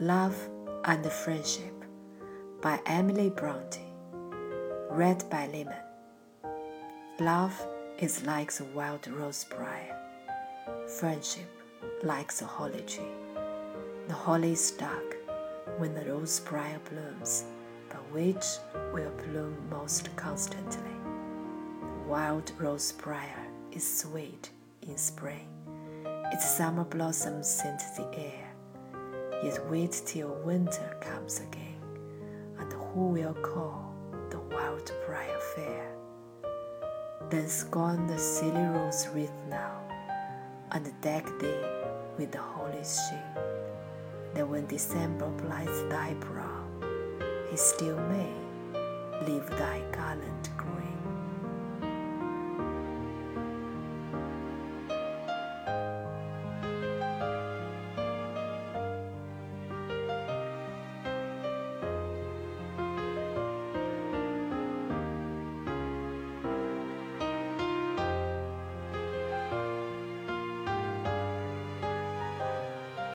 Love and Friendship by Emily Bronte. Read by Lehman. Love is like the wild rose briar, friendship like the holly tree. The holly is dark when the rose briar blooms, but which will bloom most constantly? The wild rose briar is sweet in spring. Its summer blossoms scent the air. Yet wait till winter comes again, and who will call the wild briar fair? Then scorn the silly rose wreath now, and deck thee with the holy sheen. That when December blights thy brow, he still may leave thy garland.